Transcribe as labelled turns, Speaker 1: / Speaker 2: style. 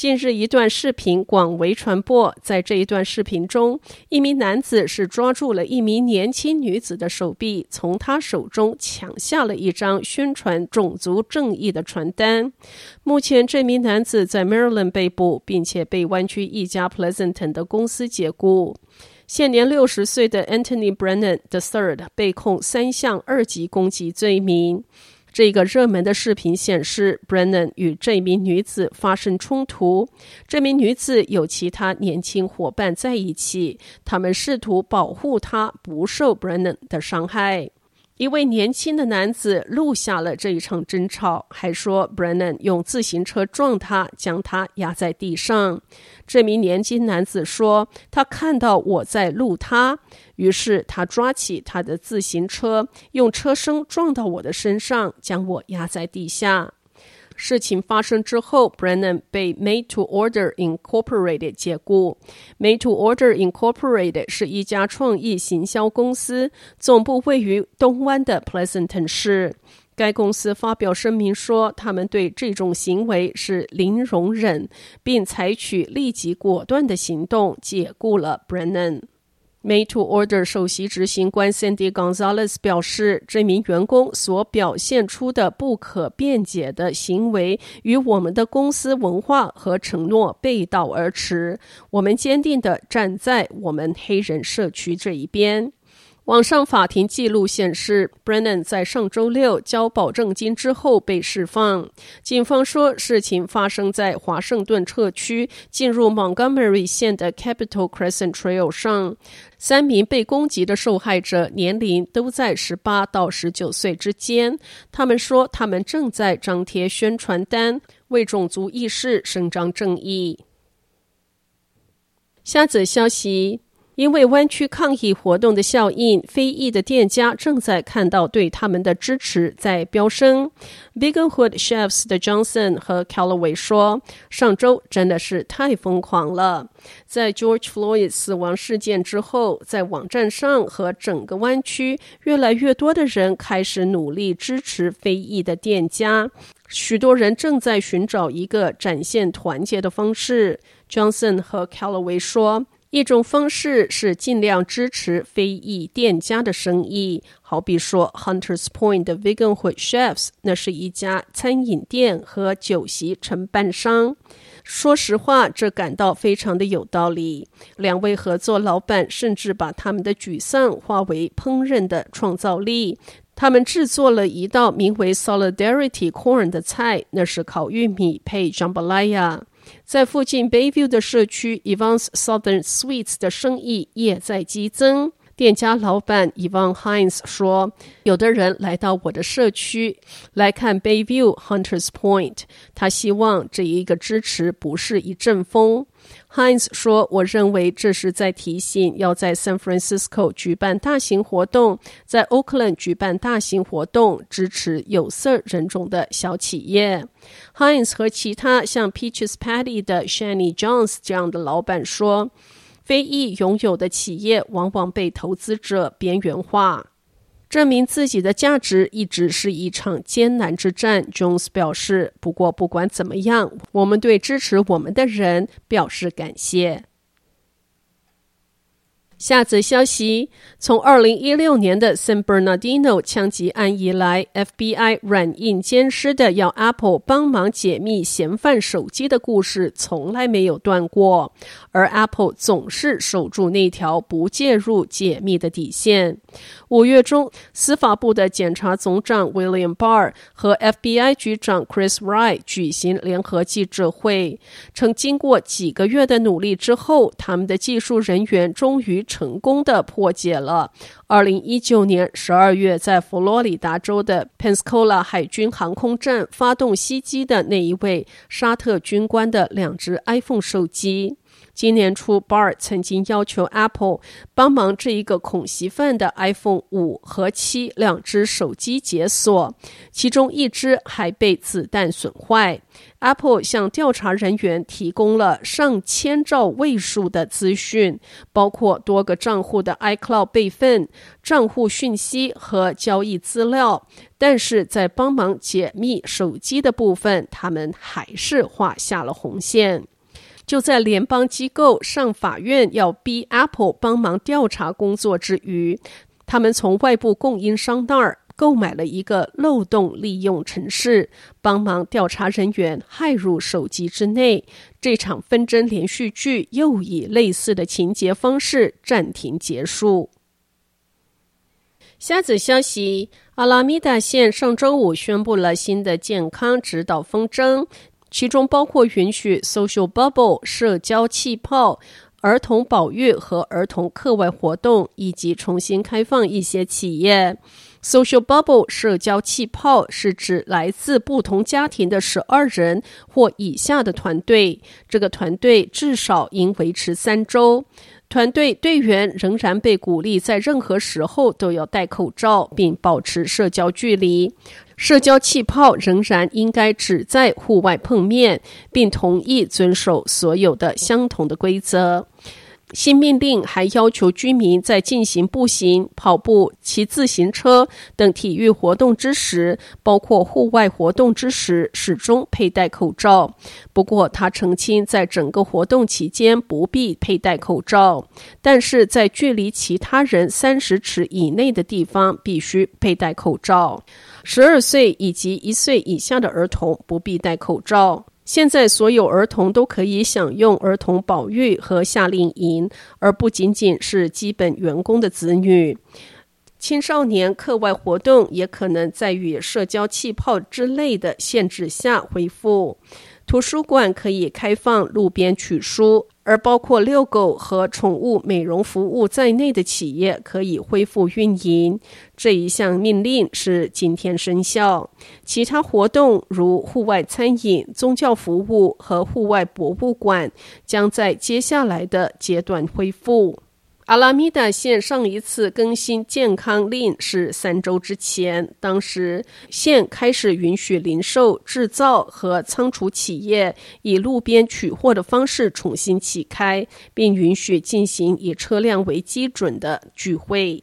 Speaker 1: 近日，一段视频广为传播，在这一段视频中，一名男子是抓住了一名年轻女子的手臂，从她手中抢下了一张宣传种族正义的传单。目前，这名男子在 Maryland 被捕，并且被湾区一家 Pleasanton 的公司解雇。现年六十岁的 Anthony Brennan III 被控三项二级攻击罪名。这个热门的视频显示，Brennan 与这名女子发生冲突。这名女子有其他年轻伙伴在一起，他们试图保护她不受 Brennan 的伤害。一位年轻的男子录下了这一场争吵，还说 Brennan 用自行车撞他，将他压在地上。这名年轻男子说，他看到我在录他，于是他抓起他的自行车，用车身撞到我的身上，将我压在地下。事情发生之后，Brennan 被 Made to Order Incorporated 解雇。Made to Order Incorporated 是一家创意行销公司，总部位于东湾的 Pleasanton 市。该公司发表声明说，他们对这种行为是零容忍，并采取立即果断的行动，解雇了 Brennan。Made to Order 首席执行官 Cindy Gonzalez 表示，这名员工所表现出的不可辩解的行为与我们的公司文化和承诺背道而驰。我们坚定地站在我们黑人社区这一边。网上法庭记录显示，Brennan 在上周六交保证金之后被释放。警方说，事情发生在华盛顿特区进入 Montgomery 县的 Capitol Crescent Trail 上。三名被攻击的受害者年龄都在十八到十九岁之间。他们说，他们正在张贴宣传单，为种族意识伸张正义。下则消息。因为湾区抗议活动的效应，非裔的店家正在看到对他们的支持在飙升。Biggenhood Chefs 的 Johnson 和 Callaway 说：“上周真的是太疯狂了。在 George Floyd 死亡事件之后，在网站上和整个湾区，越来越多的人开始努力支持非裔的店家。许多人正在寻找一个展现团结的方式。”Johnson 和 Callaway 说。一种方式是尽量支持非裔店家的生意，好比说 Hunters Point 的 Veganhood Chefs，那是一家餐饮店和酒席承办商。说实话，这感到非常的有道理。两位合作老板甚至把他们的沮丧化为烹饪的创造力。他们制作了一道名为 Solidarity Corn 的菜，那是烤玉米配 Jambalaya。在附近 Bayview 的社区 Evans Southern Suites 的生意也在激增。店家老板 Ivan Hines 说：“有的人来到我的社区来看 Bayview Hunters Point，他希望这一个支持不是一阵风。” Hines 说：“我认为这是在提醒要在 San Francisco 举办大型活动，在 Oakland 举办大型活动，支持有色人种的小企业。” Hines 和其他像 Peaches Patty 的 Shanny Jones 这样的老板说。非裔拥有的企业往往被投资者边缘化，证明自己的价值一直是一场艰难之战。Jones 表示：“不过不管怎么样，我们对支持我们的人表示感谢。”下则消息：从二零一六年的 San Bernardino 枪击案以来，FBI 软硬兼施的要 Apple 帮忙解密嫌犯手机的故事从来没有断过，而 Apple 总是守住那条不介入解密的底线。五月中，司法部的检察总长 William Barr 和 FBI 局长 Chris Wright 举行联合记者会，称经过几个月的努力之后，他们的技术人员终于。成功的破解了二零一九年十二月在佛罗里达州的 Pensacola 海军航空站发动袭击的那一位沙特军官的两只 iPhone 手机。今年初，Bar 曾经要求 Apple 帮忙这一个恐袭犯的 iPhone 五和七两只手机解锁，其中一只还被子弹损坏。Apple 向调查人员提供了上千兆位数的资讯，包括多个账户的 iCloud 备份、账户讯息和交易资料，但是在帮忙解密手机的部分，他们还是画下了红线。就在联邦机构上法院要逼 Apple 帮忙调查工作之余，他们从外部供应商那儿购买了一个漏洞利用程式，帮忙调查人员骇入手机之内。这场纷争连续剧又以类似的情节方式暂停结束。下子消息：阿拉米达县上周五宣布了新的健康指导风筝。其中包括允许 social bubble 社交气泡、儿童保育和儿童课外活动，以及重新开放一些企业。social bubble 社交气泡是指来自不同家庭的十二人或以下的团队，这个团队至少应维持三周。团队队员仍然被鼓励在任何时候都要戴口罩，并保持社交距离。社交气泡仍然应该只在户外碰面，并同意遵守所有的相同的规则。新命令还要求居民在进行步行、跑步、骑自行车等体育活动之时，包括户外活动之时，始终佩戴口罩。不过，他澄清，在整个活动期间不必佩戴口罩，但是在距离其他人三十尺以内的地方必须佩戴口罩。十二岁以及一岁以下的儿童不必戴口罩。现在所有儿童都可以享用儿童保育和夏令营，而不仅仅是基本员工的子女。青少年课外活动也可能在与社交气泡之类的限制下恢复。图书馆可以开放路边取书。而包括遛狗和宠物美容服务在内的企业可以恢复运营。这一项命令是今天生效。其他活动如户外餐饮、宗教服务和户外博物馆将在接下来的阶段恢复。阿拉米达县上一次更新健康令是三周之前，当时县开始允许零售、制造和仓储企业以路边取货的方式重新启开，并允许进行以车辆为基准的聚会。